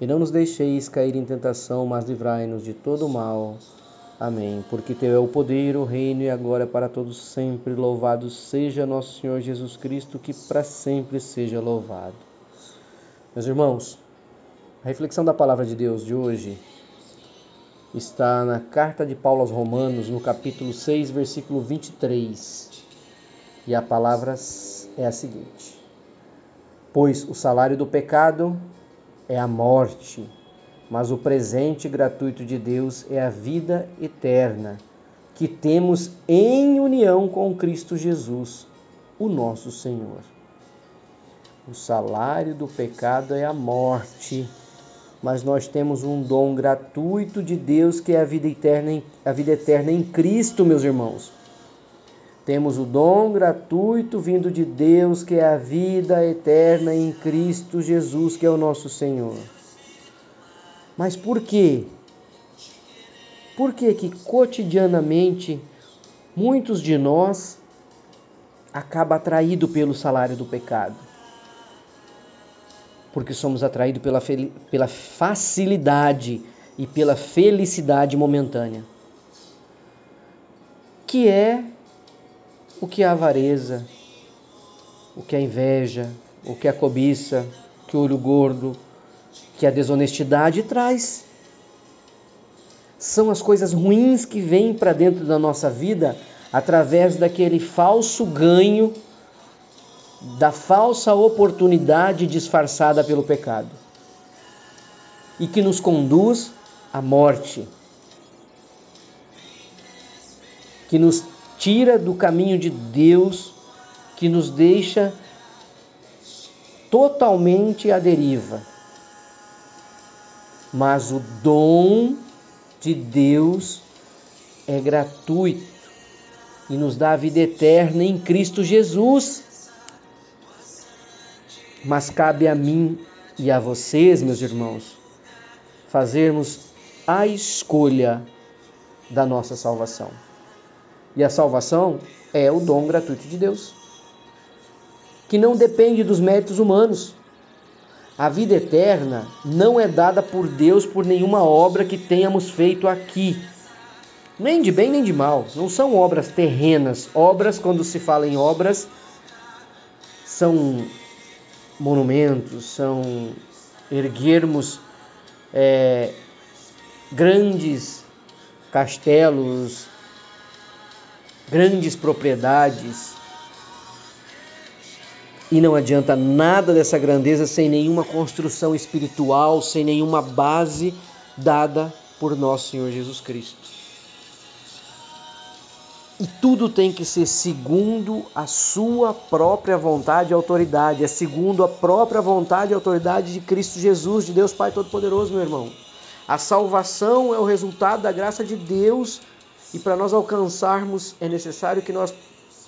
e não nos deixeis cair em tentação, mas livrai-nos de todo o mal. Amém. Porque teu é o poder, o reino e a glória para todos sempre. Louvado seja nosso Senhor Jesus Cristo, que para sempre seja louvado. Meus irmãos, a reflexão da palavra de Deus de hoje está na carta de Paulo aos Romanos, no capítulo 6, versículo 23. E a palavra é a seguinte: Pois o salário do pecado é a morte, mas o presente gratuito de Deus é a vida eterna, que temos em união com Cristo Jesus, o nosso Senhor. O salário do pecado é a morte, mas nós temos um dom gratuito de Deus que é a vida eterna, a vida eterna em Cristo, meus irmãos. Temos o dom gratuito vindo de Deus, que é a vida eterna em Cristo Jesus, que é o nosso Senhor. Mas por quê? Por que que cotidianamente muitos de nós acaba atraído pelo salário do pecado? Porque somos atraídos pela, pela facilidade e pela felicidade momentânea, que é o que é a avareza, o que é a inveja, o que é a cobiça, que o olho gordo, que a desonestidade? Traz. São as coisas ruins que vêm para dentro da nossa vida através daquele falso ganho, da falsa oportunidade disfarçada pelo pecado. E que nos conduz à morte, que nos tira do caminho de Deus, que nos deixa totalmente à deriva. Mas o dom de Deus é gratuito e nos dá a vida eterna em Cristo Jesus. Mas cabe a mim e a vocês, meus irmãos, fazermos a escolha da nossa salvação. E a salvação é o dom gratuito de Deus, que não depende dos méritos humanos. A vida eterna não é dada por Deus por nenhuma obra que tenhamos feito aqui, nem de bem nem de mal. Não são obras terrenas. Obras, quando se fala em obras, são monumentos, são erguermos é, grandes castelos, grandes propriedades. E não adianta nada dessa grandeza sem nenhuma construção espiritual, sem nenhuma base dada por nosso Senhor Jesus Cristo. E tudo tem que ser segundo a sua própria vontade e autoridade, é segundo a própria vontade e autoridade de Cristo Jesus, de Deus Pai Todo-Poderoso, meu irmão. A salvação é o resultado da graça de Deus e para nós alcançarmos é necessário que nós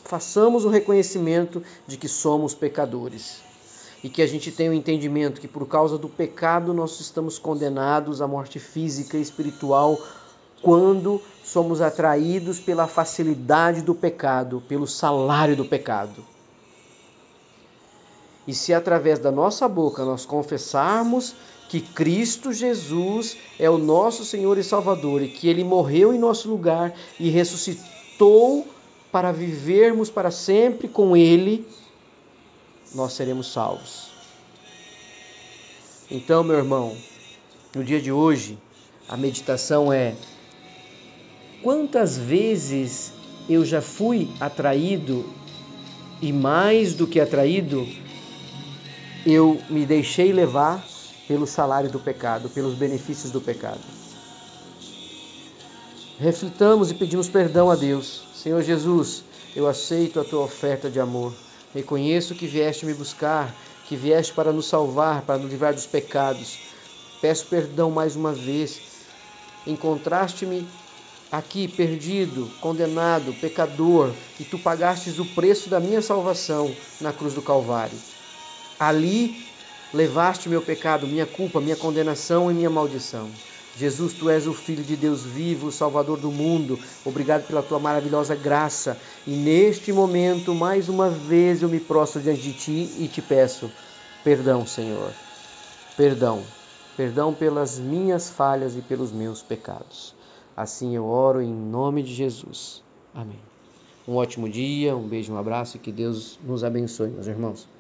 façamos o reconhecimento de que somos pecadores. E que a gente tenha o entendimento que por causa do pecado nós estamos condenados à morte física e espiritual quando somos atraídos pela facilidade do pecado, pelo salário do pecado. E se através da nossa boca nós confessarmos que Cristo Jesus é o nosso Senhor e Salvador e que ele morreu em nosso lugar e ressuscitou para vivermos para sempre com ele, nós seremos salvos. Então, meu irmão, no dia de hoje, a meditação é: quantas vezes eu já fui atraído e mais do que atraído, eu me deixei levar pelo salário do pecado, pelos benefícios do pecado. Reflitamos e pedimos perdão a Deus. Senhor Jesus, eu aceito a tua oferta de amor. Reconheço que vieste me buscar, que vieste para nos salvar, para nos livrar dos pecados. Peço perdão mais uma vez encontraste-me aqui perdido, condenado, pecador, e tu pagastes o preço da minha salvação na cruz do Calvário. Ali levaste meu pecado, minha culpa, minha condenação e minha maldição. Jesus, tu és o Filho de Deus vivo, o Salvador do mundo. Obrigado pela tua maravilhosa graça. E neste momento, mais uma vez, eu me prostro diante de ti e te peço perdão, Senhor. Perdão. Perdão pelas minhas falhas e pelos meus pecados. Assim eu oro em nome de Jesus. Amém. Um ótimo dia, um beijo, um abraço e que Deus nos abençoe, meus irmãos.